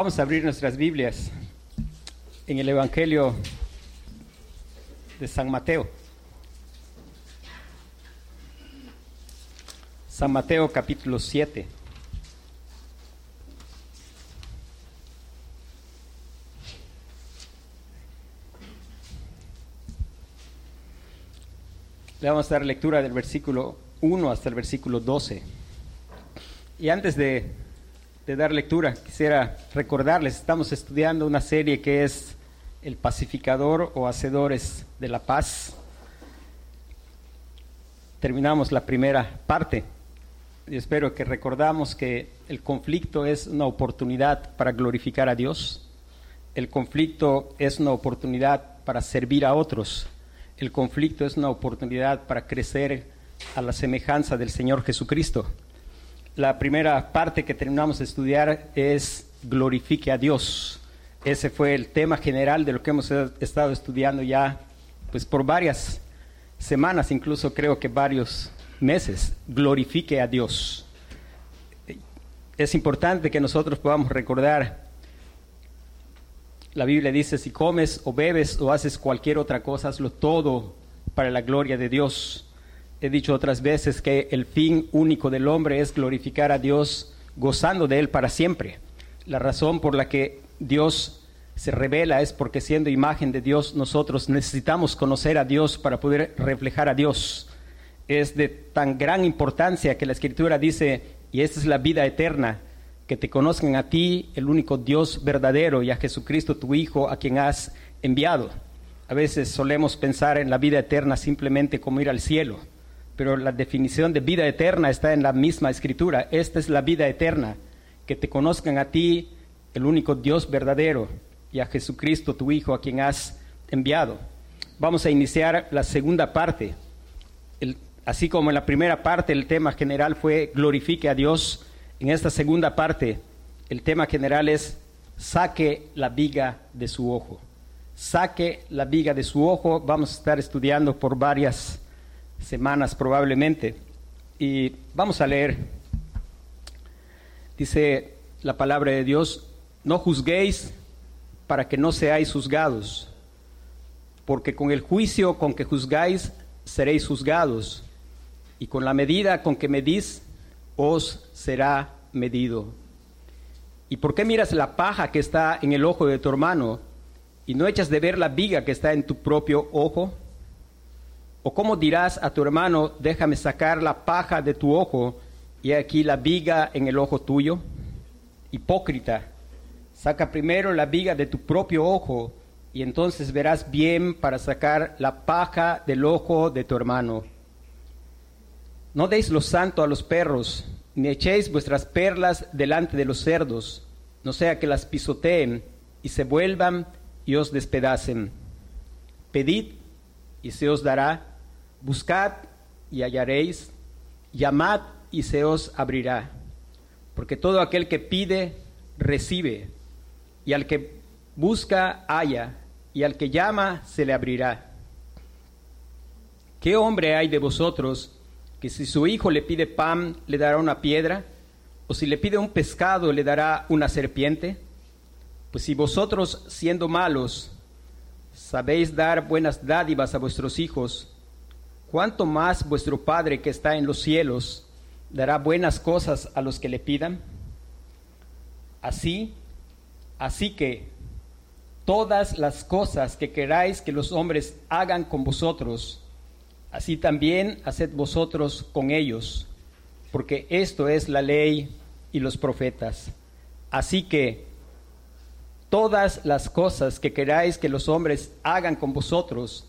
Vamos a abrir nuestras Biblias en el Evangelio de San Mateo. San Mateo capítulo 7. Le vamos a dar lectura del versículo 1 hasta el versículo 12. Y antes de, de dar lectura, quisiera recordarles, estamos estudiando una serie que es El pacificador o hacedores de la paz. Terminamos la primera parte. Y espero que recordamos que el conflicto es una oportunidad para glorificar a Dios. El conflicto es una oportunidad para servir a otros. El conflicto es una oportunidad para crecer a la semejanza del Señor Jesucristo. La primera parte que terminamos de estudiar es glorifique a Dios. Ese fue el tema general de lo que hemos estado estudiando ya pues por varias semanas, incluso creo que varios meses. Glorifique a Dios. Es importante que nosotros podamos recordar la Biblia dice, si comes o bebes o haces cualquier otra cosa, hazlo todo para la gloria de Dios. He dicho otras veces que el fin único del hombre es glorificar a Dios gozando de Él para siempre. La razón por la que Dios se revela es porque siendo imagen de Dios nosotros necesitamos conocer a Dios para poder reflejar a Dios. Es de tan gran importancia que la Escritura dice, y esta es la vida eterna, que te conozcan a ti, el único Dios verdadero, y a Jesucristo, tu Hijo, a quien has enviado. A veces solemos pensar en la vida eterna simplemente como ir al cielo, pero la definición de vida eterna está en la misma escritura. Esta es la vida eterna, que te conozcan a ti, el único Dios verdadero, y a Jesucristo, tu Hijo, a quien has enviado. Vamos a iniciar la segunda parte. Así como en la primera parte el tema general fue glorifique a Dios, en esta segunda parte, el tema general es saque la viga de su ojo. Saque la viga de su ojo. Vamos a estar estudiando por varias semanas probablemente. Y vamos a leer. Dice la palabra de Dios, no juzguéis para que no seáis juzgados, porque con el juicio con que juzgáis seréis juzgados, y con la medida con que medís os será medido. ¿Y por qué miras la paja que está en el ojo de tu hermano y no echas de ver la viga que está en tu propio ojo? ¿O cómo dirás a tu hermano, déjame sacar la paja de tu ojo y aquí la viga en el ojo tuyo? Hipócrita, saca primero la viga de tu propio ojo y entonces verás bien para sacar la paja del ojo de tu hermano. No deis lo santo a los perros, ni echéis vuestras perlas delante de los cerdos, no sea que las pisoteen y se vuelvan y os despedacen. Pedid y se os dará, buscad y hallaréis, llamad y se os abrirá. Porque todo aquel que pide, recibe, y al que busca, halla, y al que llama, se le abrirá. ¿Qué hombre hay de vosotros? que si su hijo le pide pan, le dará una piedra, o si le pide un pescado, le dará una serpiente? Pues si vosotros, siendo malos, sabéis dar buenas dádivas a vuestros hijos, ¿cuánto más vuestro Padre que está en los cielos dará buenas cosas a los que le pidan? Así, así que todas las cosas que queráis que los hombres hagan con vosotros, Así también haced vosotros con ellos, porque esto es la ley y los profetas. Así que todas las cosas que queráis que los hombres hagan con vosotros,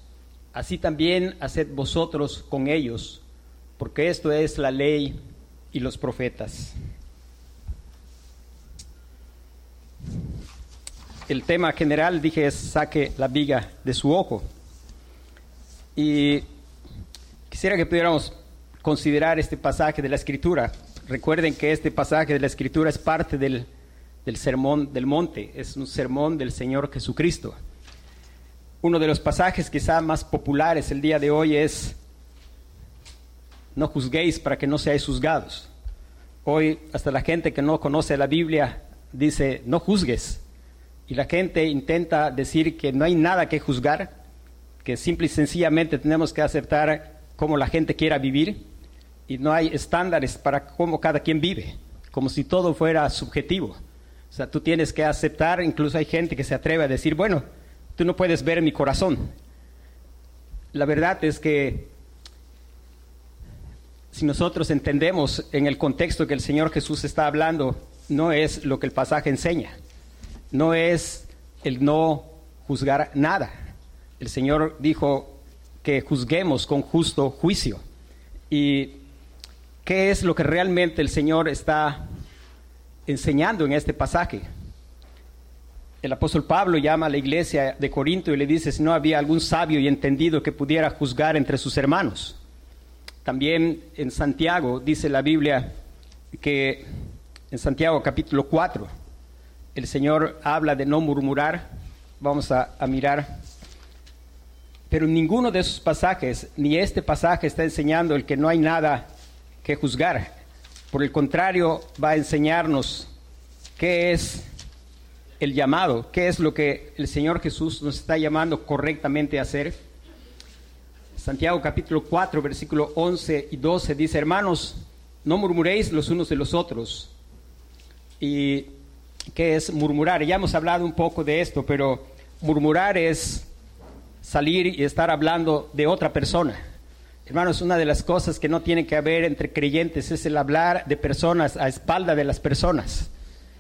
así también haced vosotros con ellos, porque esto es la ley y los profetas. El tema general, dije, es saque la viga de su ojo. Y Quisiera que pudiéramos considerar este pasaje de la Escritura. Recuerden que este pasaje de la Escritura es parte del, del sermón del monte, es un sermón del Señor Jesucristo. Uno de los pasajes quizá más populares el día de hoy es, no juzguéis para que no seáis juzgados. Hoy hasta la gente que no conoce la Biblia dice, no juzgues. Y la gente intenta decir que no hay nada que juzgar, que simple y sencillamente tenemos que aceptar cómo la gente quiera vivir y no hay estándares para cómo cada quien vive, como si todo fuera subjetivo. O sea, tú tienes que aceptar, incluso hay gente que se atreve a decir, bueno, tú no puedes ver mi corazón. La verdad es que si nosotros entendemos en el contexto que el Señor Jesús está hablando, no es lo que el pasaje enseña, no es el no juzgar nada. El Señor dijo que juzguemos con justo juicio. ¿Y qué es lo que realmente el Señor está enseñando en este pasaje? El apóstol Pablo llama a la iglesia de Corinto y le dice si no había algún sabio y entendido que pudiera juzgar entre sus hermanos. También en Santiago dice la Biblia que en Santiago capítulo 4 el Señor habla de no murmurar. Vamos a, a mirar. Pero ninguno de esos pasajes, ni este pasaje está enseñando el que no hay nada que juzgar. Por el contrario, va a enseñarnos qué es el llamado, qué es lo que el Señor Jesús nos está llamando correctamente a hacer Santiago capítulo 4, versículo 11 y 12 dice, hermanos, no murmuréis los unos de los otros. ¿Y qué es murmurar? Ya hemos hablado un poco de esto, pero murmurar es salir y estar hablando de otra persona. Hermanos, una de las cosas que no tiene que haber entre creyentes es el hablar de personas a espalda de las personas.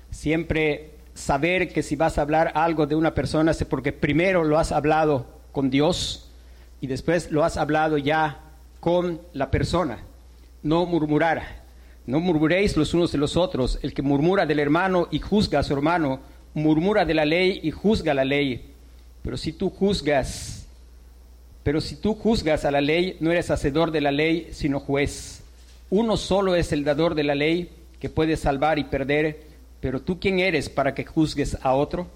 Siempre saber que si vas a hablar algo de una persona es porque primero lo has hablado con Dios y después lo has hablado ya con la persona. No murmurar. No murmuréis los unos de los otros. El que murmura del hermano y juzga a su hermano, murmura de la ley y juzga la ley. Pero si tú juzgas, pero si tú juzgas a la ley, no eres hacedor de la ley, sino juez. Uno solo es el dador de la ley que puede salvar y perder, pero tú quién eres para que juzgues a otro?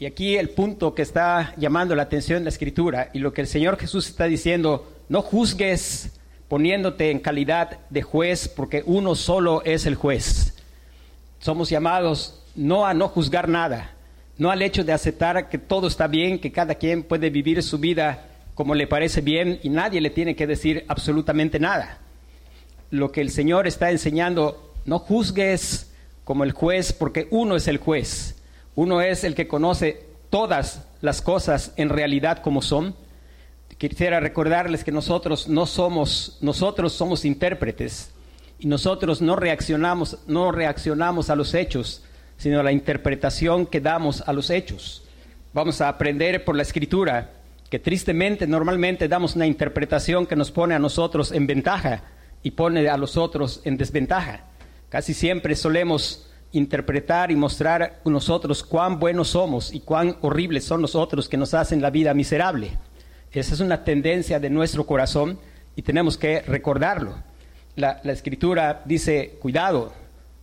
Y aquí el punto que está llamando la atención de la escritura y lo que el Señor Jesús está diciendo, no juzgues poniéndote en calidad de juez porque uno solo es el juez. Somos llamados no a no juzgar nada, no al hecho de aceptar que todo está bien, que cada quien puede vivir su vida como le parece bien y nadie le tiene que decir absolutamente nada. Lo que el Señor está enseñando, no juzgues como el juez porque uno es el juez uno es el que conoce todas las cosas en realidad como son. Quisiera recordarles que nosotros no somos, nosotros somos intérpretes y nosotros no reaccionamos, no reaccionamos a los hechos, sino a la interpretación que damos a los hechos. Vamos a aprender por la escritura que tristemente normalmente damos una interpretación que nos pone a nosotros en ventaja y pone a los otros en desventaja. Casi siempre solemos interpretar y mostrar nosotros cuán buenos somos y cuán horribles son nosotros que nos hacen la vida miserable. Esa es una tendencia de nuestro corazón y tenemos que recordarlo. La, escritura dice, cuidado,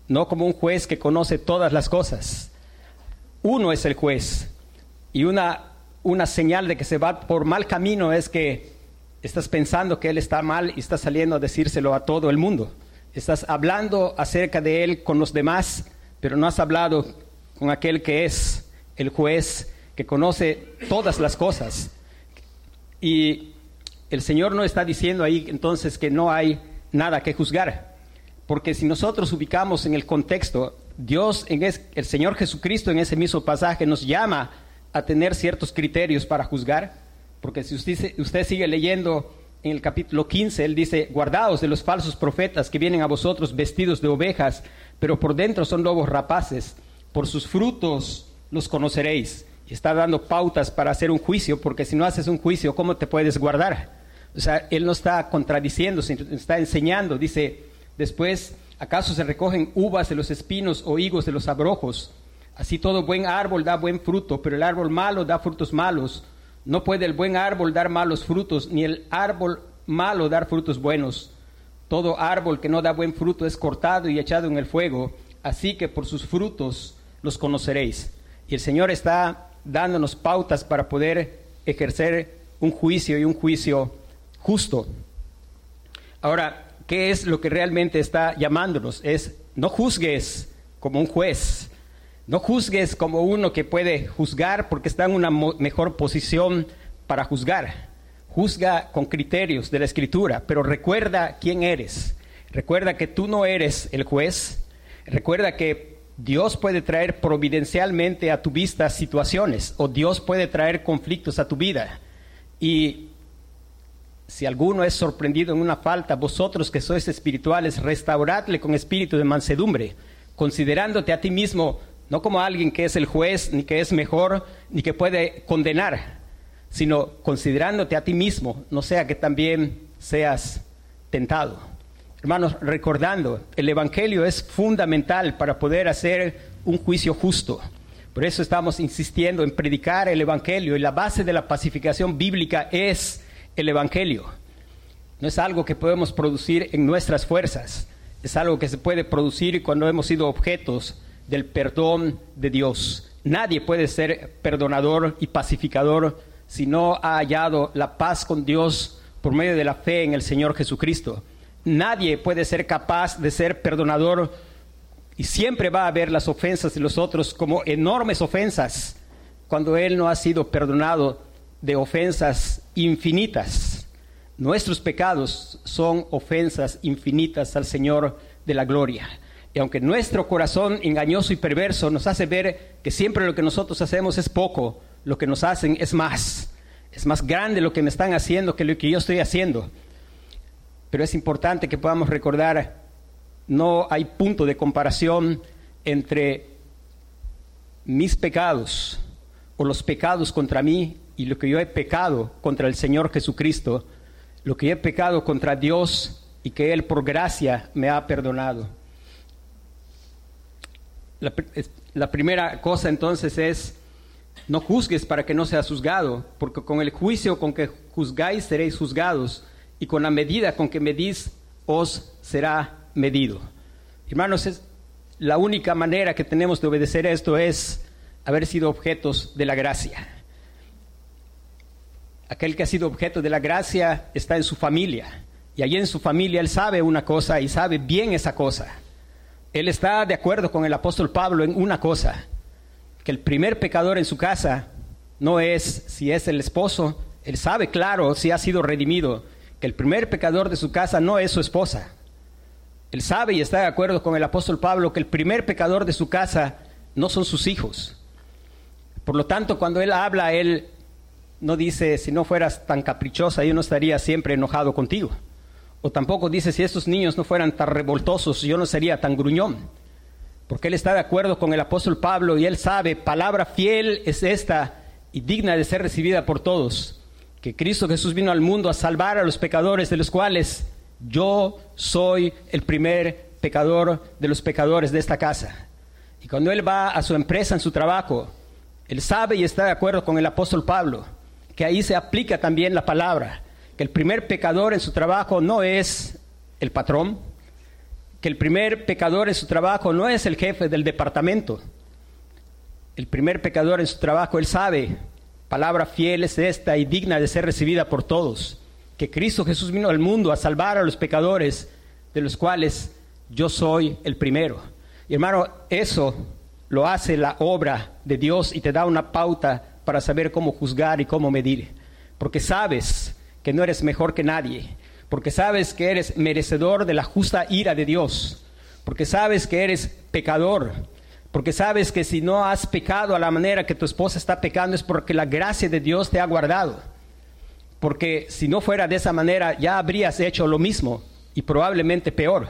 no como un juez que conoce todas las cosas. Uno es el juez y una, una señal de que se va por mal camino es que estás pensando que él está mal y estás saliendo a decírselo a todo el mundo. Estás hablando acerca de él con los demás pero no has hablado con aquel que es el juez, que conoce todas las cosas. Y el Señor no está diciendo ahí entonces que no hay nada que juzgar, porque si nosotros ubicamos en el contexto, Dios, el Señor Jesucristo en ese mismo pasaje nos llama a tener ciertos criterios para juzgar, porque si usted sigue leyendo en el capítulo 15, él dice, guardaos de los falsos profetas que vienen a vosotros vestidos de ovejas, pero por dentro son lobos rapaces. Por sus frutos los conoceréis. Y está dando pautas para hacer un juicio, porque si no haces un juicio, ¿cómo te puedes guardar? O sea, él no está contradiciendo, está enseñando. Dice, después, ¿acaso se recogen uvas de los espinos o higos de los abrojos? Así todo buen árbol da buen fruto, pero el árbol malo da frutos malos. No puede el buen árbol dar malos frutos, ni el árbol malo dar frutos buenos. Todo árbol que no da buen fruto es cortado y echado en el fuego, así que por sus frutos los conoceréis. Y el Señor está dándonos pautas para poder ejercer un juicio y un juicio justo. Ahora, ¿qué es lo que realmente está llamándonos? Es no juzgues como un juez, No juzgues como uno que puede juzgar porque está en una mejor posición para juzgar. Juzga con criterios de la escritura, pero recuerda quién eres. Recuerda que tú no eres el juez. Recuerda que Dios puede traer providencialmente a tu vista situaciones o Dios puede traer conflictos a tu vida. Y si alguno es sorprendido en una falta, vosotros que sois espirituales, restauradle con espíritu de mansedumbre, considerándote a ti mismo no como alguien que es el juez, ni que es mejor, ni que puede condenar, sino considerándote a ti mismo, no sea que también seas tentado. Hermanos, recordando, el Evangelio es fundamental para poder hacer un juicio justo. Por eso estamos insistiendo en predicar el Evangelio y la base de la pacificación bíblica es el Evangelio. No es algo que podemos producir en nuestras fuerzas, es algo que se puede producir cuando hemos sido objetos del perdón de Dios. Nadie puede ser perdonador y pacificador si no ha hallado la paz con Dios por medio de la fe en el Señor Jesucristo. Nadie puede ser capaz de ser perdonador y siempre va a ver las ofensas de los otros como enormes ofensas cuando Él no ha sido perdonado de ofensas infinitas. Nuestros pecados son ofensas infinitas al Señor de la gloria. Y aunque nuestro corazón engañoso y perverso nos hace ver que siempre lo que nosotros hacemos es poco, lo que nos hacen es más. Es más grande lo que me están haciendo que lo que yo estoy haciendo. Pero es importante que podamos recordar, no hay punto de comparación entre mis pecados o los pecados contra mí y lo que yo he pecado contra el Señor Jesucristo, lo que he pecado contra Dios y que Él por gracia me ha perdonado. La, primera cosa entonces es, no juzgues para que no seas juzgado, porque con el juicio con que juzgáis seréis juzgados, y con la medida con que medís os será medido. Hermanos, es la única manera que tenemos de obedecer esto es haber sido objetos de la gracia. Aquel que ha sido objeto de la gracia está en su familia, y allí en su familia él sabe una cosa y sabe bien esa cosa. Él está de acuerdo con el apóstol Pablo en una cosa, que el primer pecador en su casa no es si es el esposo, él sabe claro si ha sido redimido, que el primer pecador de su casa no es su esposa. Él sabe y está de acuerdo con el apóstol Pablo que el primer pecador de su casa no son sus hijos. Por lo tanto, cuando él habla, él no dice, si no fueras tan caprichosa, yo no estaría siempre enojado contigo. O tampoco dice, si estos niños no fueran tan revoltosos, yo no sería tan gruñón. Porque él está de acuerdo con el apóstol Pablo y él sabe, palabra fiel es esta y digna de ser recibida por todos, que Cristo Jesús vino al mundo a salvar a los pecadores, de los cuales yo soy el primer pecador de los pecadores de esta casa. Y cuando él va a su empresa, en su trabajo, él sabe y está de acuerdo con el apóstol Pablo, que ahí se aplica también la palabra que el primer pecador en su trabajo no es el patrón, que el primer pecador en su trabajo no es el jefe del departamento. El primer pecador en su trabajo, él sabe, palabra fiel es esta y digna de ser recibida por todos, que Cristo Jesús vino al mundo a salvar a los pecadores, de los cuales yo soy el primero. Y hermano, eso lo hace la obra de Dios y te da una pauta para saber cómo juzgar y cómo medir. Porque sabes que no eres mejor que nadie, porque sabes que eres merecedor de la justa ira de Dios, porque sabes que eres pecador, porque sabes que si no has pecado a la manera que tu esposa está pecando es porque la gracia de Dios te ha guardado. Porque si no fuera de esa manera ya habrías hecho lo mismo y probablemente peor.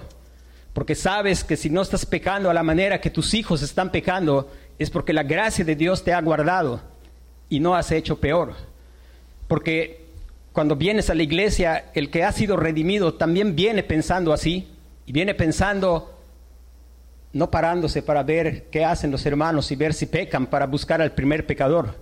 Porque sabes que si no estás pecando a la manera que tus hijos están pecando es porque la gracia de Dios te ha guardado y no has hecho peor. Porque cuando vienes a la iglesia, el que ha sido redimido también viene pensando así, y viene pensando, no parándose para ver qué hacen los hermanos y ver si pecan para buscar al primer pecador,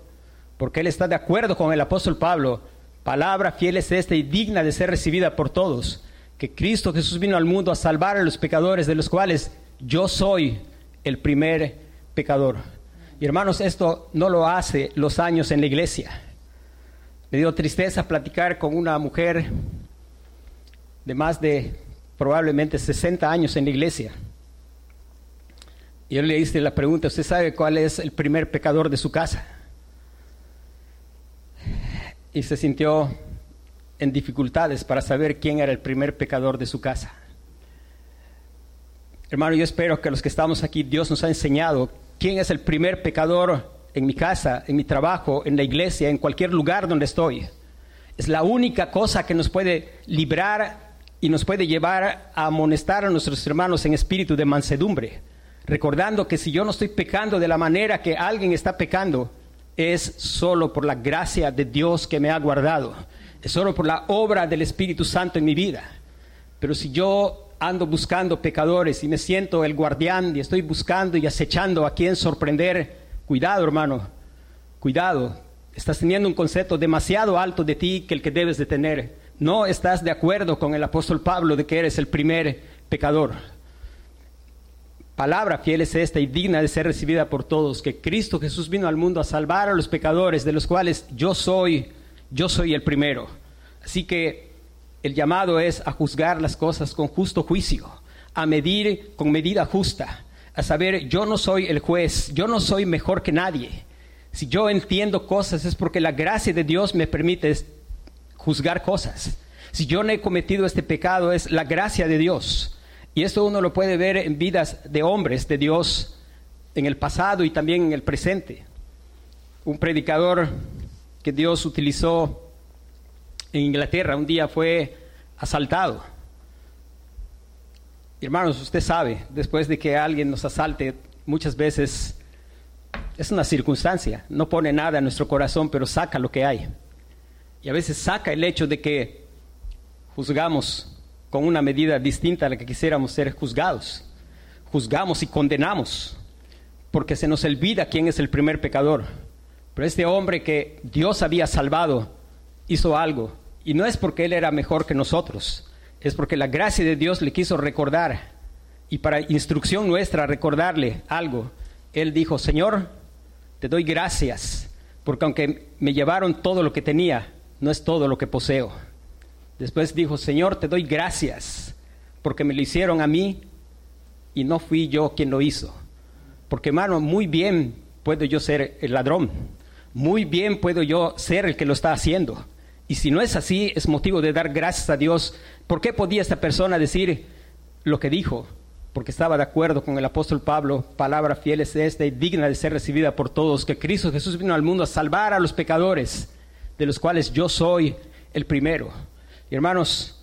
porque él está de acuerdo con el apóstol Pablo, palabra fiel es esta y digna de ser recibida por todos, que Cristo Jesús vino al mundo a salvar a los pecadores, de los cuales yo soy el primer pecador. Y hermanos, esto no lo hace los años en la iglesia. Me dio tristeza platicar con una mujer de más de probablemente 60 años en la iglesia. Y yo le hice la pregunta, ¿usted sabe cuál es el primer pecador de su casa? Y se sintió en dificultades para saber quién era el primer pecador de su casa. Hermano, yo espero que los que estamos aquí, Dios nos ha enseñado quién es el primer pecador en mi casa, en mi trabajo, en la iglesia, en cualquier lugar donde estoy. Es la única cosa que nos puede librar y nos puede llevar a amonestar a nuestros hermanos en espíritu de mansedumbre, recordando que si yo no estoy pecando de la manera que alguien está pecando, es solo por la gracia de Dios que me ha guardado, es solo por la obra del Espíritu Santo en mi vida. Pero si yo ando buscando pecadores y me siento el guardián y estoy buscando y acechando a quien sorprender, cuidado hermano, cuidado, estás teniendo un concepto demasiado alto de ti que el que debes de tener. No estás de acuerdo con el apóstol Pablo de que eres el primer pecador. Palabra fiel es esta y digna de ser recibida por todos, que Cristo Jesús vino al mundo a salvar a los pecadores, de los cuales yo soy, yo soy el primero. Así que el llamado es a juzgar las cosas con justo juicio, a medir con medida justa, a saber, yo no soy el juez, yo no soy mejor que nadie. Si yo entiendo cosas es porque la gracia de Dios me permite juzgar cosas. Si yo no he cometido este pecado es la gracia de Dios. Y esto uno lo puede ver en vidas de hombres de Dios en el pasado y también en el presente. Un predicador que Dios utilizó en Inglaterra un día fue asaltado. Hermanos, usted sabe, después de que alguien nos asalte, muchas veces es una circunstancia, no pone nada en nuestro corazón, pero saca lo que hay. Y a veces saca el hecho de que juzgamos con una medida distinta a la que quisiéramos ser juzgados. Juzgamos y condenamos, porque se nos olvida quién es el primer pecador. Pero este hombre que Dios había salvado hizo algo y no es porque Él era mejor que nosotros, es porque la gracia de Dios le quiso recordar. Y para instrucción nuestra, recordarle algo. Él dijo, Señor, te doy gracias, porque aunque me llevaron todo lo que tenía, no es todo lo que poseo. Después dijo, Señor, te doy gracias, porque me lo hicieron a mí y no fui yo quien lo hizo. Porque hermano, muy bien puedo yo ser el ladrón, muy bien puedo yo ser el que lo está haciendo. Y si no es así, es motivo de dar gracias a Dios. ¿Por qué podía esta persona decir lo que dijo? Porque estaba de acuerdo con el apóstol Pablo, palabra fiel es esta y digna de ser recibida por todos, que Cristo Jesús vino al mundo a salvar a los pecadores, de los cuales yo soy el primero. Y hermanos,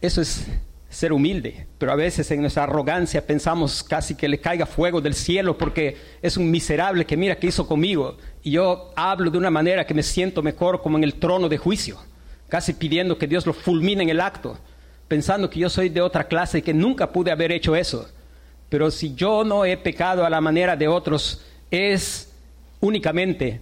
eso es ser humilde, pero a veces en nuestra arrogancia pensamos casi que le caiga fuego del cielo porque es un miserable que mira qué hizo conmigo. Y yo hablo de una manera que me siento mejor como en el trono de juicio, casi pidiendo que Dios lo fulmine en el acto, pensando que yo soy de otra clase y que nunca pude haber hecho eso. Pero si yo no he pecado a la manera de otros, es únicamente,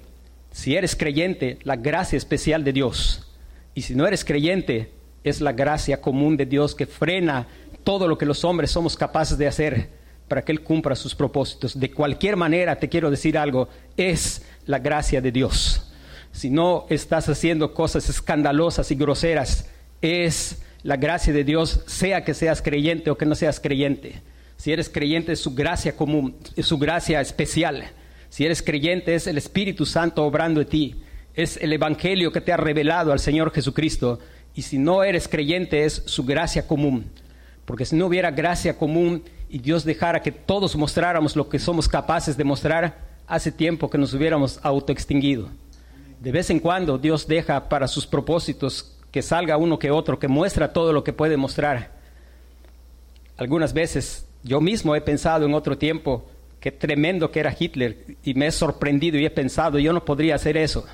si eres creyente, la gracia especial de Dios. Y si no eres creyente, es la gracia común de Dios que frena todo lo que los hombres somos capaces de hacer para que Él cumpla sus propósitos. De cualquier manera, te quiero decir algo, es la gracia de Dios. Si no estás haciendo cosas escandalosas y groseras, es la gracia de Dios, sea que seas creyente o que no seas creyente. Si eres creyente es su gracia común, es su gracia especial. Si eres creyente es el Espíritu Santo obrando en ti. Es el Evangelio que te ha revelado al Señor Jesucristo y si no eres creyente es su gracia común. Porque si no hubiera gracia común y Dios dejara que todos mostráramos lo que somos capaces de mostrar, hace tiempo que nos hubiéramos autoextinguido. De vez en cuando Dios deja para sus propósitos que salga uno que otro, que muestra todo lo que puede mostrar. Algunas veces yo mismo he pensado en otro tiempo qué tremendo que era Hitler y me he sorprendido y he pensado, yo no podría hacer eso.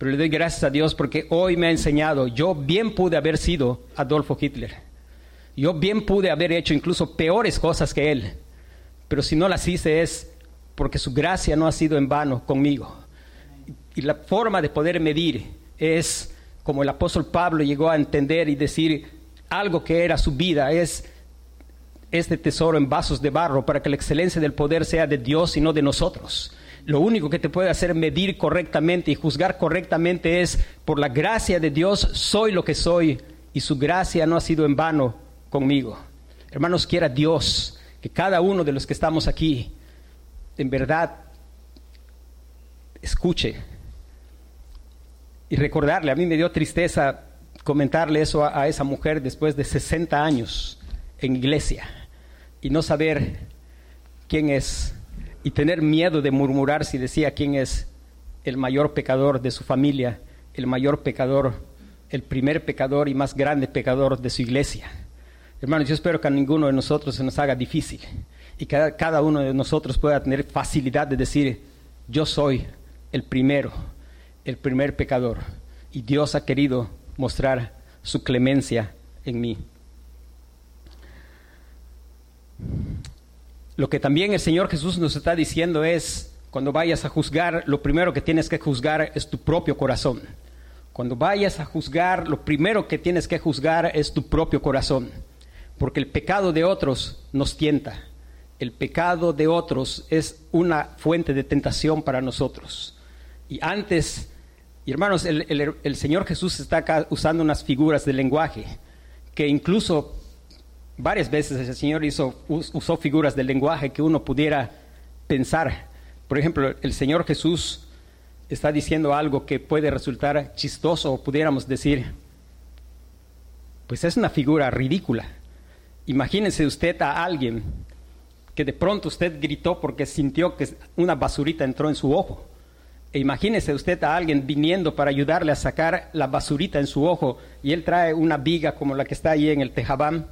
Pero le doy gracias a Dios porque hoy me ha enseñado, yo bien pude haber sido Adolfo Hitler. Yo bien pude haber hecho incluso peores cosas que él. Pero si no las hice es porque su gracia no ha sido en vano conmigo. Y la forma de poder medir es como el apóstol Pablo llegó a entender y decir algo que era su vida, es este tesoro en vasos de barro para que la excelencia del poder sea de Dios y no de nosotros. Lo único que te puede hacer medir correctamente y juzgar correctamente es, por la gracia de Dios, soy lo que soy y su gracia no ha sido en vano conmigo. Hermanos, quiera Dios que cada uno de los que estamos aquí en verdad escuche y recordarle. A mí me dio tristeza comentarle eso a, esa mujer después de 60 años en iglesia y no saber quién es y tener miedo de murmurar si decía quién es el mayor pecador de su familia, el mayor pecador, el primer pecador y más grande pecador de su iglesia. Hermanos, yo espero que a ninguno de nosotros se nos haga difícil y que cada uno de nosotros pueda tener facilidad de decir, yo soy el primero, el primer pecador, y Dios ha querido mostrar su clemencia en mí. Lo que también el Señor Jesús nos está diciendo es, cuando vayas a juzgar, lo primero que tienes que juzgar es tu propio corazón. Cuando vayas a juzgar, lo primero que tienes que juzgar es tu propio corazón, porque el pecado de otros nos tienta. El pecado de otros es una fuente de tentación para nosotros. Y antes, y hermanos, el, Señor Jesús está usando unas figuras de lenguaje que incluso varias veces el Señor hizo, usó figuras del lenguaje que uno pudiera pensar. Por ejemplo, el Señor Jesús está diciendo algo que puede resultar chistoso o pudiéramos decir, pues es una figura ridícula. Imagínense usted a alguien que de pronto usted gritó porque sintió que una basurita entró en su ojo. E imagínese usted a alguien viniendo para ayudarle a sacar la basurita en su ojo y él trae una viga como la que está ahí en el tejabán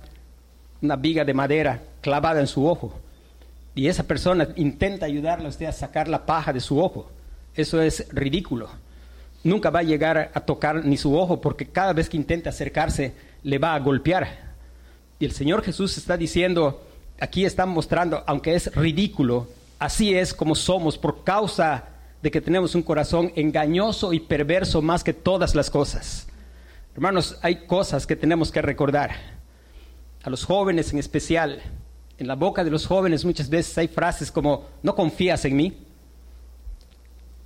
una viga de madera clavada en su ojo. Y esa persona intenta ayudarle a usted a sacar la paja de su ojo. Eso es ridículo. Nunca va a llegar a tocar ni su ojo porque cada vez que intente acercarse le va a golpear. Y el Señor Jesús está diciendo, aquí está mostrando, aunque es ridículo, así es como somos por causa de que tenemos un corazón engañoso y perverso más que todas las cosas. Hermanos, hay cosas que tenemos que recordar a los jóvenes en especial. En la boca de los jóvenes muchas veces hay frases como, no confías en mí.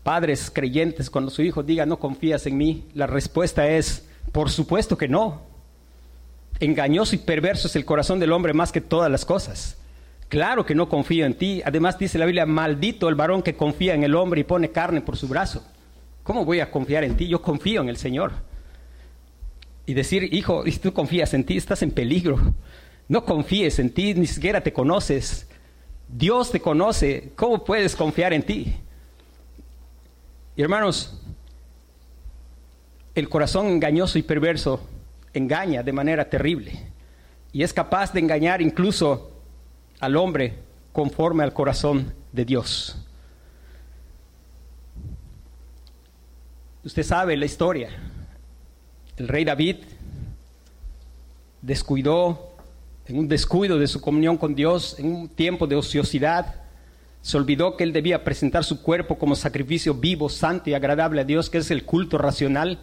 Padres creyentes, cuando su hijo diga, no confías en mí, la respuesta es, por supuesto que no. Engañoso y perverso es el corazón del hombre más que todas las cosas. Claro que no confío en ti. Además dice la Biblia, maldito el varón que confía en el hombre y pone carne por su brazo. ¿Cómo voy a confiar en ti? Yo confío en el Señor y decir, hijo, si tú confías en ti, estás en peligro. No confíes en ti, ni siquiera te conoces. Dios te conoce. ¿Cómo puedes confiar en ti? Hermanos, el corazón engañoso y perverso engaña de manera terrible y es capaz de engañar incluso al hombre conforme al corazón de Dios. Usted sabe la historia. El rey David descuidó, en un descuido de su comunión con Dios, en un tiempo de ociosidad, se olvidó que él debía presentar su cuerpo como sacrificio vivo, santo y agradable a Dios, que es el culto racional,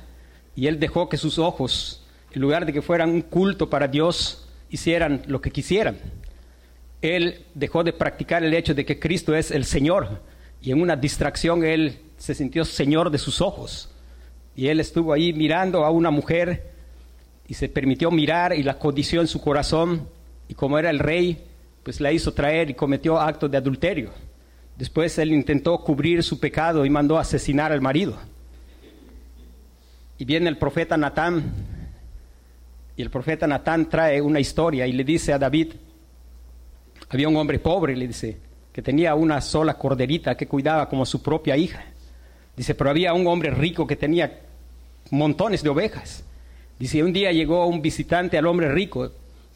y él dejó que sus ojos, en lugar de que fueran un culto para Dios, hicieran lo que quisieran. Él dejó de practicar el hecho de que Cristo es el Señor, y en una distracción él se sintió Señor de sus ojos. Y él estuvo ahí mirando a una mujer y se permitió mirar y la codició en su corazón. Y como era el rey, pues la hizo traer y cometió actos de adulterio. Después él intentó cubrir su pecado y mandó asesinar al marido. Y viene el profeta Natán. Y el profeta Natán trae una historia y le dice a David, había un hombre pobre, le dice, que tenía una sola corderita que cuidaba como su propia hija. Dice, pero había un hombre rico que tenía montones de ovejas. Dice, un día llegó un visitante al hombre rico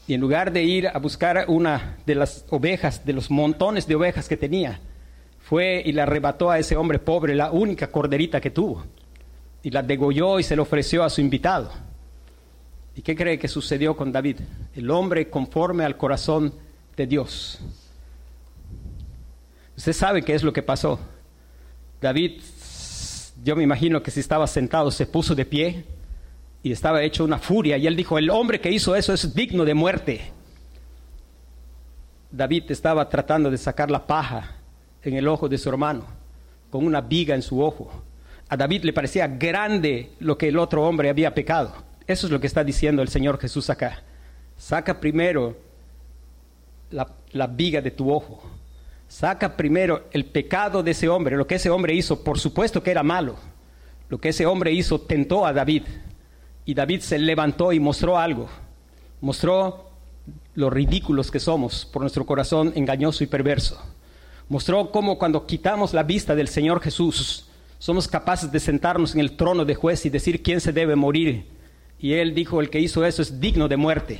y en lugar de ir a buscar una de las ovejas, de los montones de ovejas que tenía, fue y le arrebató a ese hombre pobre la única corderita que tuvo y la degolló y se la ofreció a su invitado. ¿Y qué cree que sucedió con David? El hombre conforme al corazón de Dios. Usted sabe qué es lo que pasó. David yo me imagino que si estaba sentado se puso de pie y estaba hecho una furia y él dijo, el hombre que hizo eso es digno de muerte. David estaba tratando de sacar la paja en el ojo de su hermano, con una viga en su ojo. A David le parecía grande lo que el otro hombre había pecado. Eso es lo que está diciendo el Señor Jesús acá. Saca primero la, la viga de tu ojo. Saca primero el pecado de ese hombre, lo que ese hombre hizo, por supuesto que era malo. Lo que ese hombre hizo tentó a David. Y David se levantó y mostró algo. Mostró lo ridículos que somos por nuestro corazón engañoso y perverso. Mostró cómo cuando quitamos la vista del Señor Jesús, somos capaces de sentarnos en el trono de juez y decir quién se debe morir. Y él dijo, el que hizo eso es digno de muerte.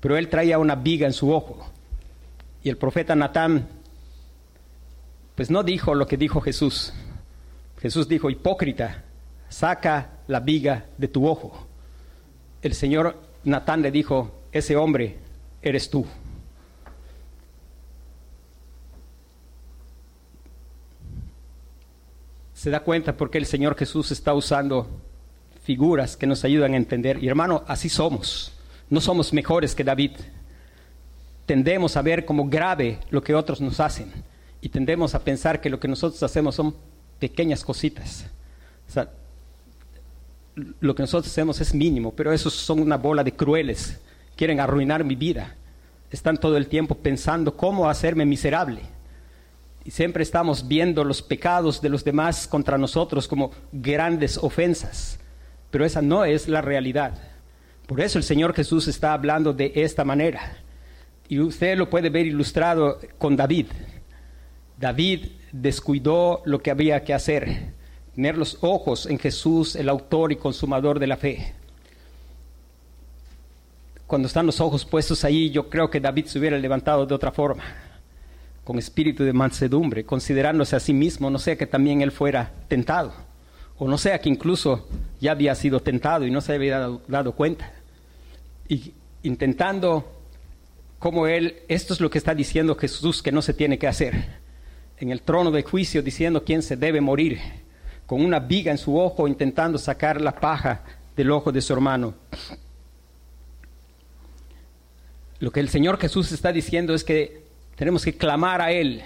Pero él traía una viga en su ojo. Y el profeta Natán, pues no dijo lo que dijo Jesús. Jesús dijo, hipócrita, saca la viga de tu ojo. El Señor Natán le dijo, ese hombre eres tú. Se da cuenta porque el Señor Jesús está usando figuras que nos ayudan a entender. Y hermano, así somos. No somos mejores que David. Tendemos a ver como grave lo que otros nos hacen. Y tendemos a pensar que lo que nosotros hacemos son pequeñas cositas. O sea, lo que nosotros hacemos es mínimo, pero esos son una bola de crueles. Quieren arruinar mi vida. Están todo el tiempo pensando cómo hacerme miserable. Y siempre estamos viendo los pecados de los demás contra nosotros como grandes ofensas. Pero esa no es la realidad. Por eso el Señor Jesús está hablando de esta manera. Y usted lo puede ver ilustrado con David. David descuidó lo que había que hacer tener los ojos en Jesús, el autor y consumador de la fe. Cuando están los ojos puestos ahí, yo creo que David se hubiera levantado de otra forma, con espíritu de mansedumbre, considerándose a sí mismo, no sea que también él fuera tentado, o no sea que incluso ya había sido tentado y no se había dado, dado cuenta. Y intentando, como él, esto es lo que está diciendo Jesús que no se tiene que hacer, en el trono de juicio diciendo quién se debe morir con una viga en su ojo intentando sacar la paja del ojo de su hermano. Lo que el Señor Jesús está diciendo es que tenemos que clamar a Él.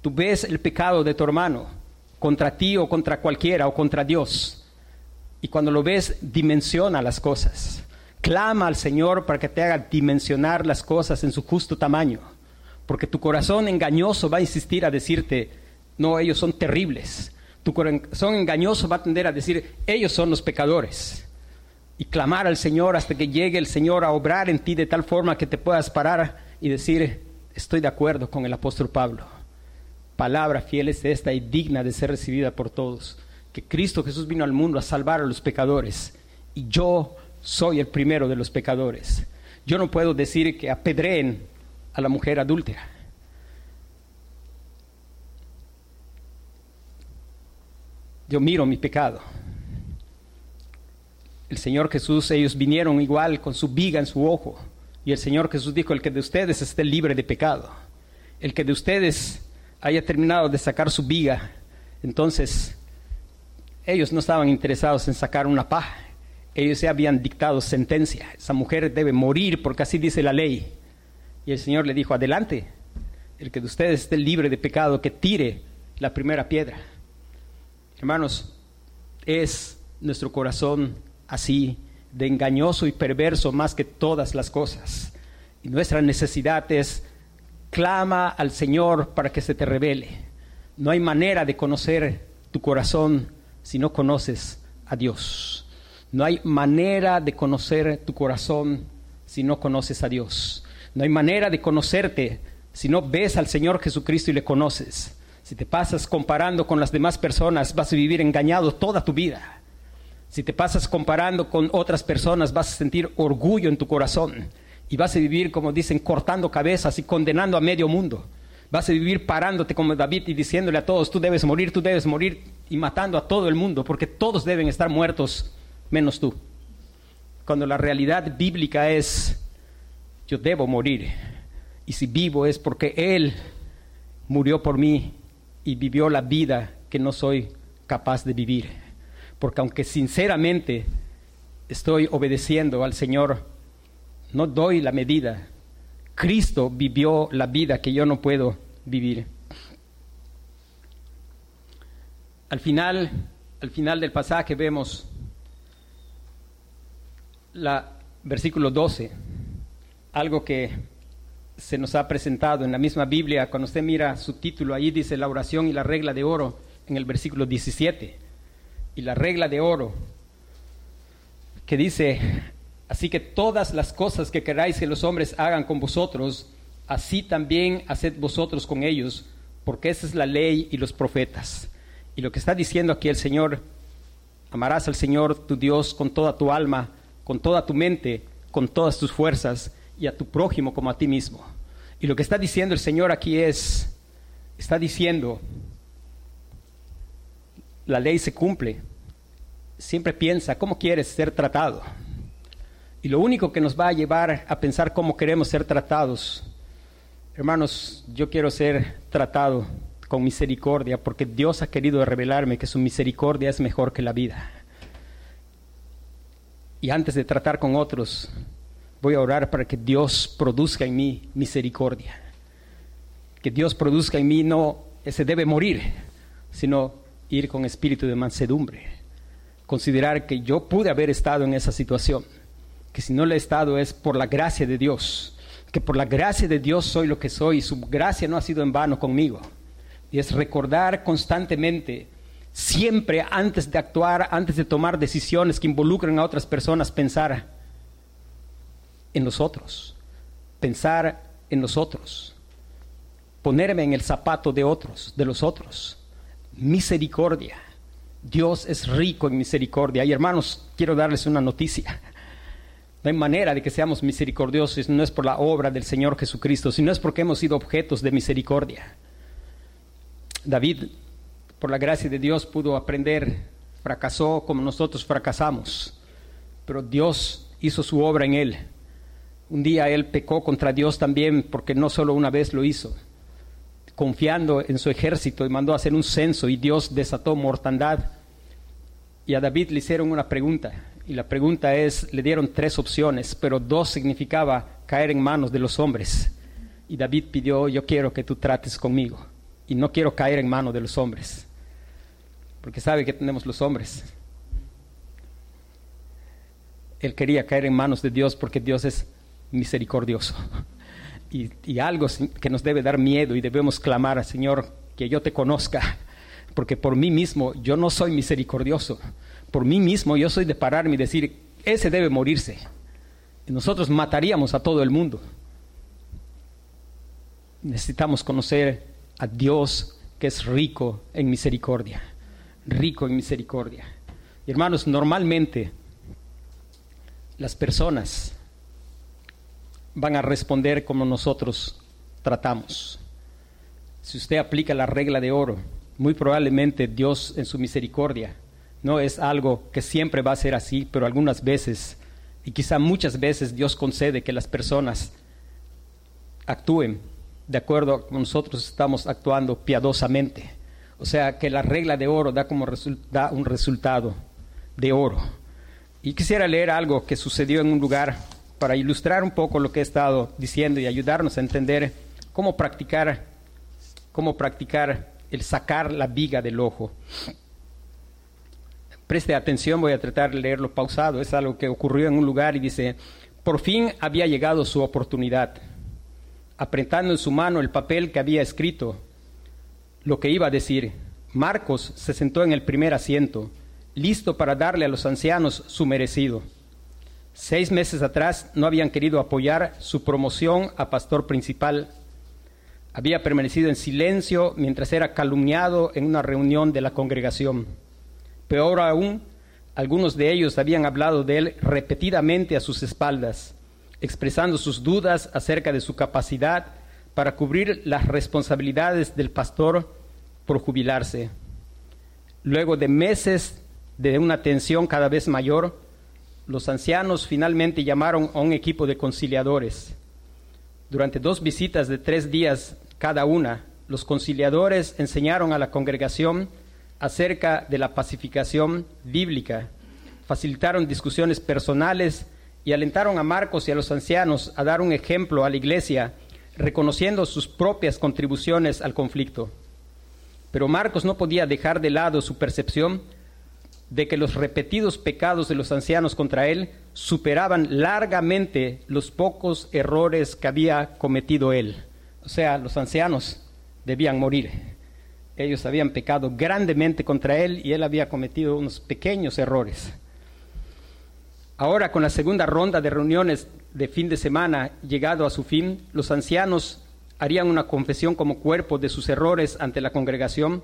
Tú ves el pecado de tu hermano contra ti o contra cualquiera o contra Dios. Y cuando lo ves, dimensiona las cosas. Clama al Señor para que te haga dimensionar las cosas en su justo tamaño. Porque tu corazón engañoso va a insistir a decirte, no, ellos son terribles tu corazón engañoso va a tender a decir, ellos son los pecadores. Y clamar al Señor hasta que llegue el Señor a obrar en ti de tal forma que te puedas parar y decir, estoy de acuerdo con el apóstol Pablo. Palabra fiel es esta y digna de ser recibida por todos. Que Cristo Jesús vino al mundo a salvar a los pecadores. Y yo soy el primero de los pecadores. Yo no puedo decir que apedreen a la mujer adúltera. yo miro mi pecado. El Señor Jesús, ellos vinieron igual con su viga en su ojo. Y el Señor Jesús dijo, el que de ustedes esté libre de pecado, el que de ustedes haya terminado de sacar su viga, entonces ellos no estaban interesados en sacar una paja, ellos ya habían dictado sentencia, esa mujer debe morir porque así dice la ley. Y el Señor le dijo, adelante, el que de ustedes esté libre de pecado, que tire la primera piedra. Hermanos, es nuestro corazón así de engañoso y perverso más que todas las cosas. Y nuestra necesidad es, clama al Señor para que se te revele. No hay manera de conocer tu corazón si no conoces a Dios. No hay manera de conocer tu corazón si no conoces a Dios. No hay manera de conocerte si no ves al Señor Jesucristo y le conoces. Si te pasas comparando con las demás personas, vas a vivir engañado toda tu vida. Si te pasas comparando con otras personas, vas a sentir orgullo en tu corazón y vas a vivir, como dicen, cortando cabezas y condenando a medio mundo. Vas a vivir parándote como David y diciéndole a todos, tú debes morir, tú debes morir y matando a todo el mundo, porque todos deben estar muertos menos tú. Cuando la realidad bíblica es, yo debo morir. Y si vivo es porque Él murió por mí y vivió la vida que no soy capaz de vivir. Porque aunque sinceramente estoy obedeciendo al Señor, no doy la medida. Cristo vivió la vida que yo no puedo vivir. Al final, al final del pasaje vemos la versículo 12, algo que se nos ha presentado en la misma Biblia. Cuando usted mira su título, ahí dice la oración y la regla de oro en el versículo 17. Y la regla de oro que dice, así que todas las cosas que queráis que los hombres hagan con vosotros, así también haced vosotros con ellos, porque esa es la ley y los profetas. Y lo que está diciendo aquí el Señor, amarás al Señor tu Dios con toda tu alma, con toda tu mente, con todas tus fuerzas, y a tu prójimo como a ti mismo. Y lo que está diciendo el Señor aquí es, está diciendo, la ley se cumple. Siempre piensa, ¿cómo quieres ser tratado? Y lo único que nos va a llevar a pensar cómo queremos ser tratados, hermanos, yo quiero ser tratado con misericordia porque Dios ha querido revelarme que su misericordia es mejor que la vida. Y antes de tratar con otros, voy a orar para que Dios produzca en mí misericordia. Que Dios produzca en mí no ese debe morir, sino ir con espíritu de mansedumbre. Considerar que yo pude haber estado en esa situación, que si no lo he estado es por la gracia de Dios, que por la gracia de Dios soy lo que soy y su gracia no ha sido en vano conmigo. Y es recordar constantemente, siempre antes de actuar, antes de tomar decisiones que involucren a otras personas, pensar, en nosotros, pensar en nosotros, ponerme en el zapato de otros, de los otros. Misericordia. Dios es rico en misericordia. Y hermanos, quiero darles una noticia. No hay manera de que seamos misericordiosos, no es por la obra del Señor Jesucristo, sino es porque hemos sido objetos de misericordia. David, por la gracia de Dios, pudo aprender, fracasó como nosotros fracasamos, pero Dios hizo su obra en él un día él pecó contra Dios también porque no solo una vez lo hizo, confiando en su ejército y mandó hacer un censo y Dios desató mortandad. Y a David le hicieron una pregunta y la pregunta es, le dieron tres opciones, pero dos significaba caer en manos de los hombres. Y David pidió, yo quiero que tú trates conmigo y no quiero caer en manos de los hombres, porque sabe que tenemos los hombres. Él quería caer en manos de Dios porque Dios es misericordioso. Y, algo que nos debe dar miedo y debemos clamar, Señor, que yo te conozca, porque por mí mismo yo no soy misericordioso. Por mí mismo yo soy de pararme y decir, ese debe morirse. Y nosotros mataríamos a todo el mundo. Necesitamos conocer a Dios que es rico en misericordia, rico en misericordia. Y hermanos, normalmente las personas van a responder como nosotros tratamos. Si usted aplica la regla de oro, muy probablemente Dios en su misericordia no es algo que siempre va a ser así, pero algunas veces, y quizá muchas veces, Dios concede que las personas actúen de acuerdo a como nosotros estamos actuando piadosamente. O sea, que la regla de oro da como da un resultado de oro. Y quisiera leer algo que sucedió en un lugar para ilustrar un poco lo que he estado diciendo y ayudarnos a entender cómo practicar, cómo practicar el sacar la viga del ojo. Preste atención, voy a tratar de leerlo pausado. Es algo que ocurrió en un lugar y dice, por fin había llegado su oportunidad. Apretando en su mano el papel que había escrito, lo que iba a decir, Marcos se sentó en el primer asiento, listo para darle a los ancianos su merecido. Seis meses atrás no habían querido apoyar su promoción a pastor principal. Había permanecido en silencio mientras era calumniado en una reunión de la congregación. Peor aún, algunos de ellos habían hablado de él repetidamente a sus espaldas, expresando sus dudas acerca de su capacidad para cubrir las responsabilidades del pastor por jubilarse. Luego de meses de una tensión cada vez mayor, los ancianos finalmente llamaron a un equipo de conciliadores. Durante dos visitas de tres días cada una, los conciliadores enseñaron a la congregación acerca de la pacificación bíblica, facilitaron discusiones personales y alentaron a Marcos y a los ancianos a dar un ejemplo a la iglesia, reconociendo sus propias contribuciones al conflicto. Pero Marcos no podía dejar de lado su percepción de que los repetidos pecados de los ancianos contra él superaban largamente los pocos errores que había cometido él. O sea, los ancianos debían morir. Ellos habían pecado grandemente contra él y él había cometido unos pequeños errores. Ahora, con la segunda ronda de reuniones de fin de semana llegado a su fin, los ancianos harían una confesión como cuerpo de sus errores ante la congregación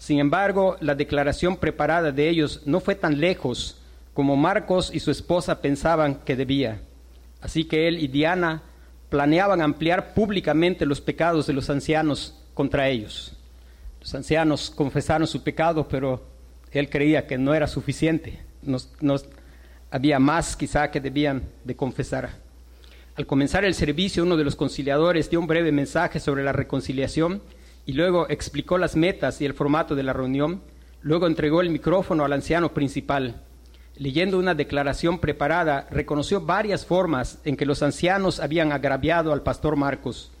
sin embargo, la declaración preparada de ellos no fue tan lejos como Marcos y su esposa pensaban que debía. Así que él y Diana planeaban ampliar públicamente los pecados de los ancianos contra ellos. Los ancianos confesaron su pecado, pero él creía que no era suficiente. No, había más quizá que debían de confesar. Al comenzar el servicio, uno de los conciliadores dio un breve mensaje sobre la reconciliación y luego explicó las metas y el formato de la reunión. Luego entregó el micrófono al anciano principal. Leyendo una declaración preparada, reconoció varias formas en que los ancianos habían agraviado al pastor Marcos.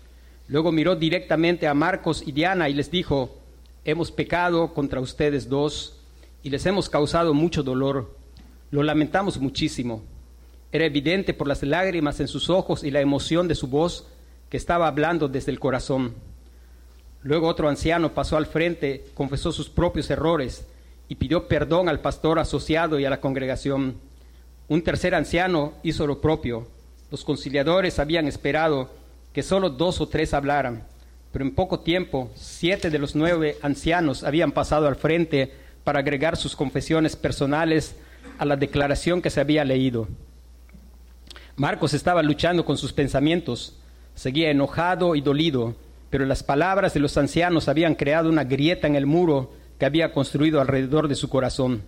Luego miró directamente a Marcos y Diana y les dijo, hemos pecado contra ustedes dos y les hemos causado mucho dolor. Lo lamentamos muchísimo. Era evidente por las lágrimas en sus ojos y la emoción de su voz que estaba hablando desde el corazón. Luego otro anciano pasó al frente, confesó sus propios errores y pidió perdón al pastor asociado y a la congregación. Un tercer anciano hizo lo propio. Los conciliadores habían esperado que solo dos o tres hablaran, pero en poco tiempo siete de los nueve ancianos habían pasado al frente para agregar sus confesiones personales a la declaración que se había leído. Marcos estaba luchando con sus pensamientos, seguía enojado y dolido pero las palabras de los ancianos habían creado una grieta en el muro que había construido alrededor de su corazón.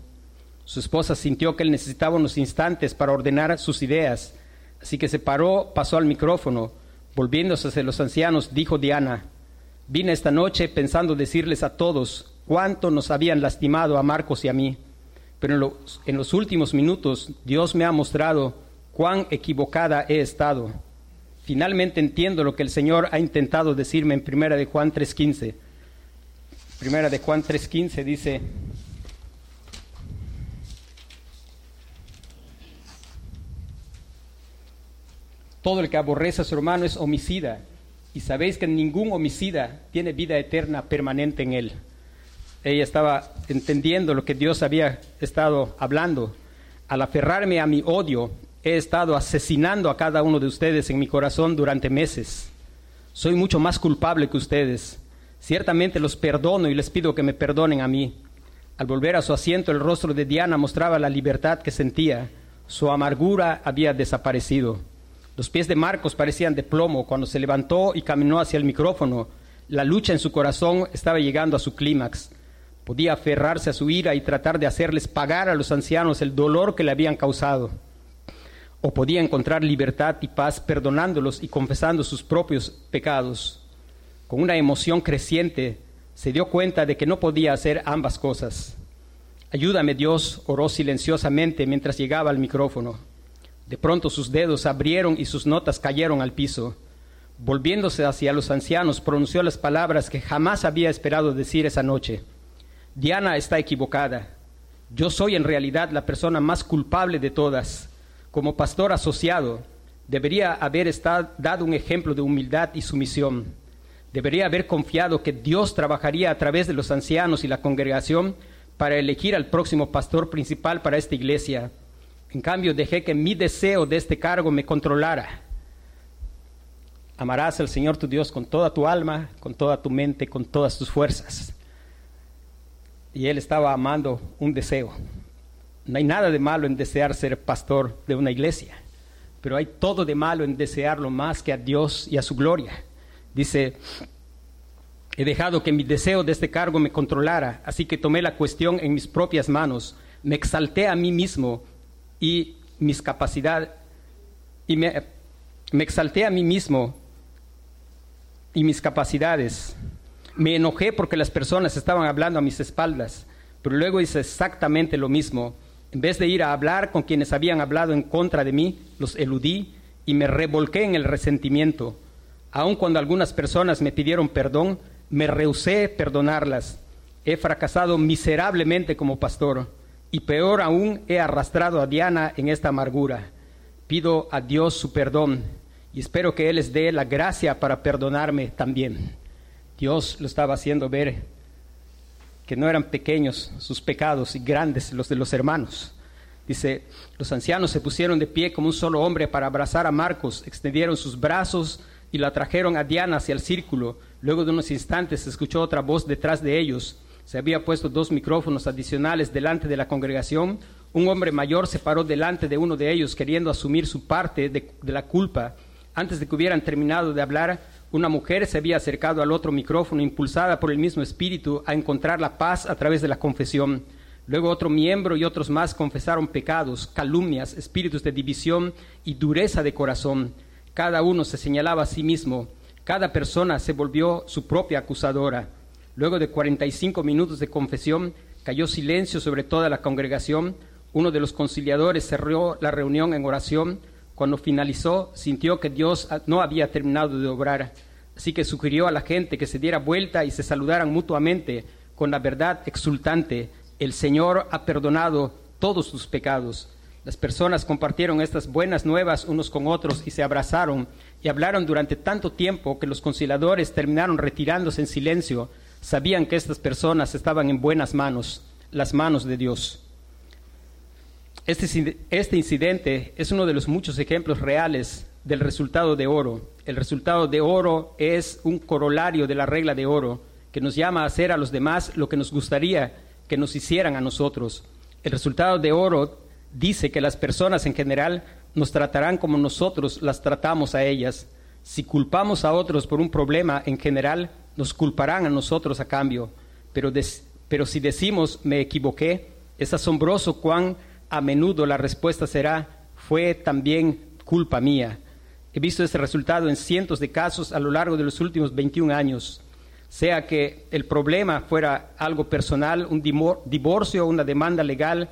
Su esposa sintió que él necesitaba unos instantes para ordenar sus ideas, así que se paró, pasó al micrófono. Volviéndose hacia los ancianos, dijo Diana, vine esta noche pensando decirles a todos cuánto nos habían lastimado a Marcos y a mí, pero en los, en los últimos minutos Dios me ha mostrado cuán equivocada he estado finalmente entiendo lo que el Señor ha intentado decirme en Primera de Juan 3.15. Primera de Juan 3.15 dice, todo el que aborrece a su hermano es homicida, y sabéis que ningún homicida tiene vida eterna permanente en él. Ella estaba entendiendo lo que Dios había estado hablando. Al aferrarme a mi odio, he estado asesinando a cada uno de ustedes en mi corazón durante meses. Soy mucho más culpable que ustedes. Ciertamente los perdono y les pido que me perdonen a mí. Al volver a su asiento, el rostro de Diana mostraba la libertad que sentía. Su amargura había desaparecido. Los pies de Marcos parecían de plomo cuando se levantó y caminó hacia el micrófono. La lucha en su corazón estaba llegando a su clímax. Podía aferrarse a su ira y tratar de hacerles pagar a los ancianos el dolor que le habían causado o podía encontrar libertad y paz perdonándolos y confesando sus propios pecados. Con una emoción creciente, se dio cuenta de que no podía hacer ambas cosas. Ayúdame Dios, oró silenciosamente mientras llegaba al micrófono. De pronto sus dedos abrieron y sus notas cayeron al piso. Volviéndose hacia los ancianos, pronunció las palabras que jamás había esperado decir esa noche. Diana está equivocada. Yo soy en realidad la persona más culpable de todas como pastor asociado, debería haber estado, dado un ejemplo de humildad y sumisión. Debería haber confiado que Dios trabajaría a través de los ancianos y la congregación para elegir al próximo pastor principal para esta iglesia. En cambio, dejé que mi deseo de este cargo me controlara. Amarás al Señor tu Dios con toda tu alma, con toda tu mente, con todas tus fuerzas. Y él estaba amando un deseo. No hay nada de malo en desear ser pastor de una iglesia, pero hay todo de malo en desearlo más que a Dios y a su gloria. Dice, he dejado que mi deseo de este cargo me controlara, así que tomé la cuestión en mis propias manos, me exalté a mí mismo y mis capacidades, me, me exalté a mí mismo y mis capacidades. Me enojé porque las personas estaban hablando a mis espaldas, pero luego hice exactamente lo mismo en vez de ir a hablar con quienes habían hablado en contra de mí, los eludí y me revolqué en el resentimiento. Aun cuando algunas personas me pidieron perdón, me rehusé perdonarlas. He fracasado miserablemente como pastor. y peor aún he arrastrado a Diana en esta amargura. Pido a Dios su perdón y espero que Él les dé la gracia para perdonarme también. Dios lo estaba haciendo ver que no eran pequeños sus pecados y grandes los de los hermanos. Dice, los ancianos se pusieron de pie como un solo hombre para abrazar a Marcos, extendieron sus brazos y la trajeron a Diana hacia el círculo. Luego de unos instantes se escuchó otra voz detrás de ellos se había puesto dos micrófonos adicionales delante de la congregación. Un hombre mayor se paró delante de uno de ellos queriendo asumir su parte de, la culpa. Antes de que hubieran terminado de hablar, una mujer se había acercado al otro micrófono, impulsada por el mismo espíritu, a encontrar la paz a través de la confesión. Luego otro miembro y otros más confesaron pecados, calumnias, espíritus de división y dureza de corazón. Cada uno se señalaba a sí mismo. Cada persona se volvió su propia acusadora. Luego de 45 minutos de confesión, cayó silencio sobre toda la congregación. Uno de los conciliadores cerró la reunión en oración. Cuando finalizó, sintió que Dios no había terminado de obrar. Así que sugirió a la gente que se diera vuelta y se saludaran mutuamente con la verdad exultante. El Señor ha perdonado todos sus pecados. Las personas compartieron estas buenas nuevas unos con otros y se abrazaron y hablaron durante tanto tiempo que los conciliadores terminaron retirándose en silencio sabían que estas personas estaban en buenas manos, las manos de Dios. Este, este, incidente es uno de los muchos ejemplos reales del resultado de oro. El resultado de oro es un corolario de la regla de oro que nos llama a hacer a los demás lo que nos gustaría que nos hicieran a nosotros. El resultado de oro dice que las personas en general nos tratarán como nosotros las tratamos a ellas. Si culpamos a otros por un problema en general, nos culparán a nosotros a cambio. Pero, pero si decimos me equivoqué, es asombroso cuán a menudo la respuesta será fue también culpa mía. He visto ese resultado en cientos de casos a lo largo de los últimos 21 años. Sea que el problema fuera algo personal, un divorcio, una demanda legal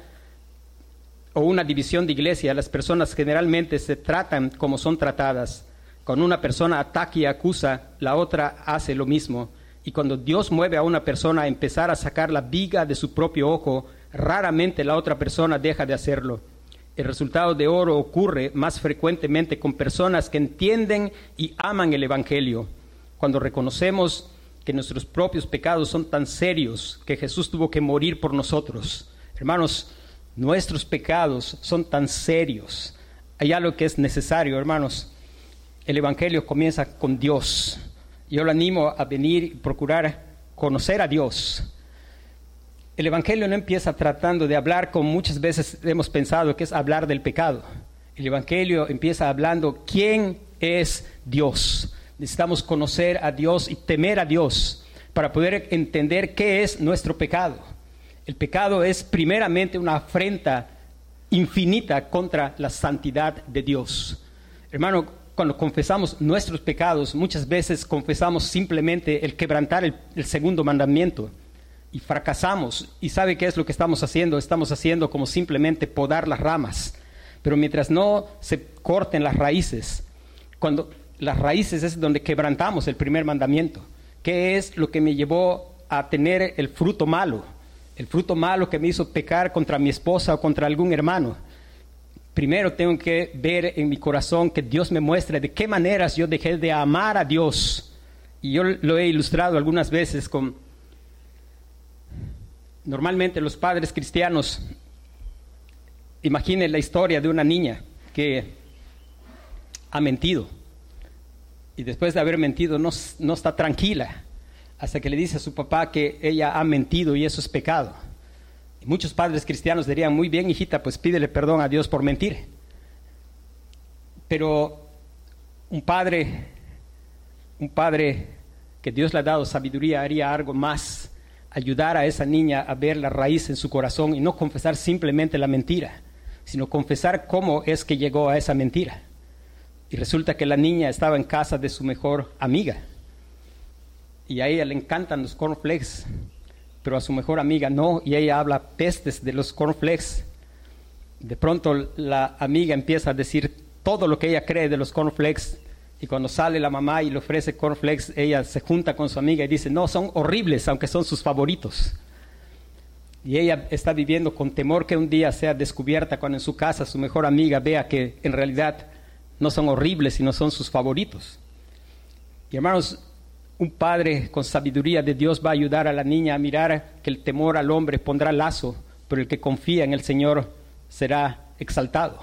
o una división de iglesia, las personas generalmente se tratan como son tratadas. Cuando una persona ataca y acusa, la otra hace lo mismo. Y cuando Dios mueve a una persona a empezar a sacar la viga de su propio ojo, raramente la otra persona deja de hacerlo. El resultado de oro ocurre más frecuentemente con personas que entienden y aman el Evangelio. Cuando reconocemos que nuestros propios pecados son tan serios que Jesús tuvo que morir por nosotros. Hermanos, nuestros pecados son tan serios. Hay algo que es necesario, hermanos el Evangelio comienza con Dios. Yo lo animo a venir y procurar conocer a Dios. El Evangelio no empieza tratando de hablar como muchas veces hemos pensado que es hablar del pecado. El Evangelio empieza hablando quién es Dios. Necesitamos conocer a Dios y temer a Dios para poder entender qué es nuestro pecado. El pecado es primeramente una afrenta infinita contra la santidad de Dios. Hermano, cuando confesamos nuestros pecados, muchas veces confesamos simplemente el quebrantar el, segundo mandamiento y fracasamos. ¿Y sabe qué es lo que estamos haciendo? Estamos haciendo como simplemente podar las ramas. Pero mientras no se corten las raíces, cuando las raíces es donde quebrantamos el primer mandamiento. ¿Qué es lo que me llevó a tener el fruto malo? El fruto malo que me hizo pecar contra mi esposa o contra algún hermano primero tengo que ver en mi corazón que Dios me muestre de qué maneras yo dejé de amar a Dios. Y yo lo he ilustrado algunas veces con... Normalmente los padres cristianos, imaginen la historia de una niña que ha mentido y después de haber mentido no, no está tranquila hasta que le dice a su papá que ella ha mentido y eso es pecado. Y muchos padres cristianos dirían, muy bien, hijita, pues pídele perdón a Dios por mentir. Pero un padre, un padre que Dios le ha dado sabiduría haría algo más, ayudar a esa niña a ver la raíz en su corazón y no confesar simplemente la mentira, sino confesar cómo es que llegó a esa mentira. Y resulta que la niña estaba en casa de su mejor amiga. Y a ella le encantan los cornflakes pero a su mejor amiga no, y ella habla pestes de los cornflakes. De pronto la amiga empieza a decir todo lo que ella cree de los cornflakes, y cuando sale la mamá y le ofrece cornflakes, ella se junta con su amiga y dice, no, son horribles, aunque son sus favoritos. Y ella está viviendo con temor que un día sea descubierta cuando en su casa su mejor amiga vea que en realidad no son horribles, sino son sus favoritos. Y hermanos, un padre con sabiduría de Dios va a ayudar a la niña a mirar que el temor al hombre pondrá lazo, pero el que confía en el Señor será exaltado.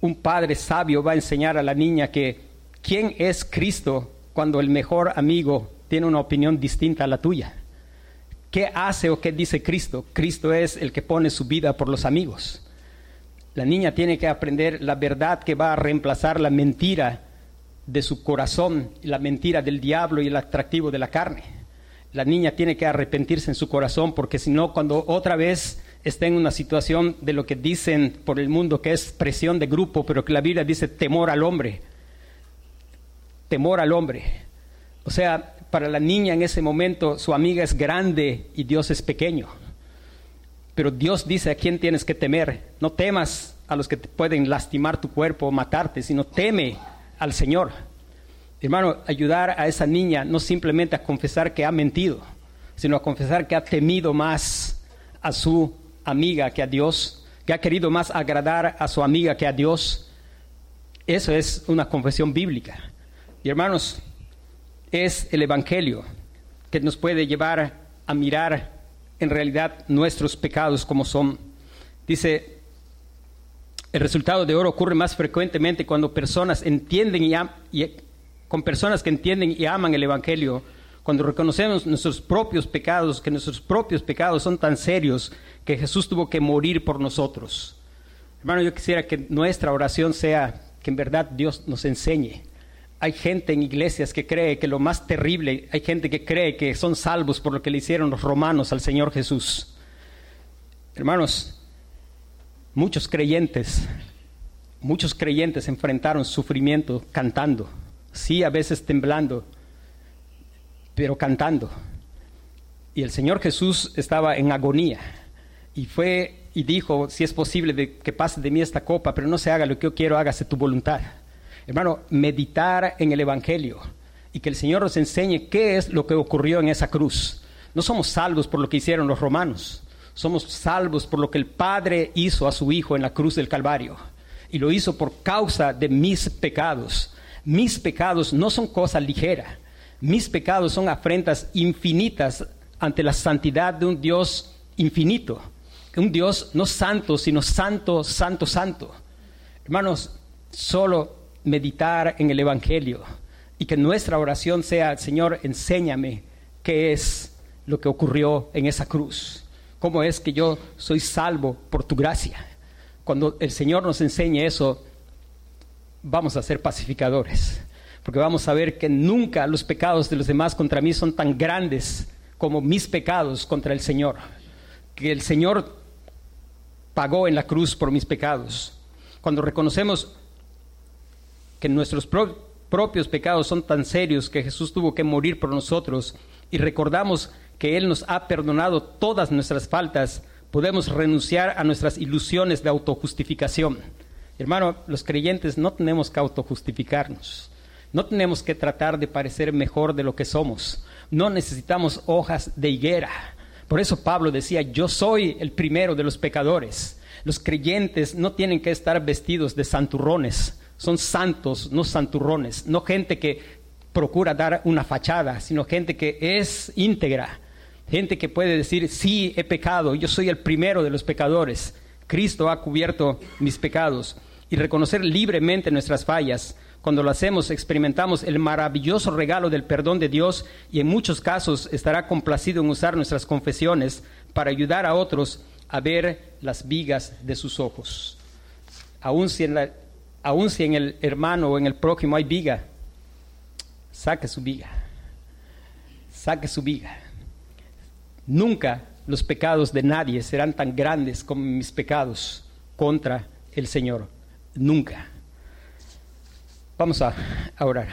Un padre sabio va a enseñar a la niña que quién es Cristo cuando el mejor amigo tiene una opinión distinta a la tuya. ¿Qué hace o qué dice Cristo? Cristo es el que pone su vida por los amigos. La niña tiene que aprender la verdad que va a reemplazar la mentira de su corazón, la mentira del diablo y el atractivo de la carne. La niña tiene que arrepentirse en su corazón porque si no, cuando otra vez está en una situación de lo que dicen por el mundo que es presión de grupo, pero que la Biblia dice temor al hombre, temor al hombre. O sea, para la niña en ese momento su amiga es grande y Dios es pequeño. Pero Dios dice a quién tienes que temer. No temas a los que te pueden lastimar tu cuerpo o matarte, sino teme al Señor. Hermano, ayudar a esa niña no simplemente a confesar que ha mentido, sino a confesar que ha temido más a su amiga que a Dios, que ha querido más agradar a su amiga que a Dios. Eso es una confesión bíblica. Y hermanos, es el Evangelio que nos puede llevar a mirar en realidad nuestros pecados como son. Dice, el resultado de oro ocurre más frecuentemente cuando personas entienden y, y con personas que entienden y aman el Evangelio, cuando reconocemos nuestros propios pecados, que nuestros propios pecados son tan serios que Jesús tuvo que morir por nosotros. Hermano, yo quisiera que nuestra oración sea que en verdad Dios nos enseñe. Hay gente en iglesias que cree que lo más terrible, hay gente que cree que son salvos por lo que le hicieron los romanos al Señor Jesús. Hermanos, muchos creyentes, muchos creyentes enfrentaron sufrimiento cantando, sí, a veces temblando, pero cantando. Y el Señor Jesús estaba en agonía y fue y dijo, si es posible que pase de mí esta copa, pero no se haga lo que yo quiero, hágase tu voluntad. Hermano, meditar en el Evangelio y que el Señor nos enseñe qué es lo que ocurrió en esa cruz. No somos salvos por lo que hicieron los romanos, somos salvos por lo que el Padre hizo a su Hijo en la cruz del Calvario. Y lo hizo por causa de mis pecados. Mis pecados no son cosa ligera. Mis pecados son afrentas infinitas ante la santidad de un Dios infinito un Dios no santo, sino santo, santo, santo. Hermanos, solo meditar en el Evangelio y que nuestra oración sea, Señor, enséñame qué es lo que ocurrió en esa cruz. ¿Cómo es que yo soy salvo por tu gracia? Cuando el Señor nos enseñe eso, vamos a ser pacificadores, porque vamos a ver que nunca los pecados de los demás contra mí son tan grandes como mis pecados contra el Señor. Que el Señor pagó en la cruz por mis pecados. Cuando reconocemos que nuestros propios pecados son tan serios que Jesús tuvo que morir por nosotros y recordamos que Él nos ha perdonado todas nuestras faltas, podemos renunciar a nuestras ilusiones de autojustificación. Hermano, los creyentes no tenemos que autojustificarnos. No tenemos que tratar de parecer mejor de lo que somos. No necesitamos hojas de higuera. Por eso Pablo decía, yo soy el primero de los pecadores. Los creyentes no tienen que estar vestidos de santurrones, son santos, no santurrones, no gente que procura dar una fachada, sino gente que es íntegra, gente que puede decir, sí, he pecado, yo soy el primero de los pecadores, Cristo ha cubierto mis pecados y reconocer libremente nuestras fallas cuando lo hacemos, experimentamos el maravilloso regalo del perdón de Dios y en muchos casos estará complacido en usar nuestras confesiones para ayudar a otros a ver las vigas de sus ojos. Aun si en, si en el hermano o en el prójimo hay viga, saque su viga. Saque su viga. Nunca los pecados de nadie serán tan grandes como mis pecados contra el Señor. Nunca. Vamos a, orar.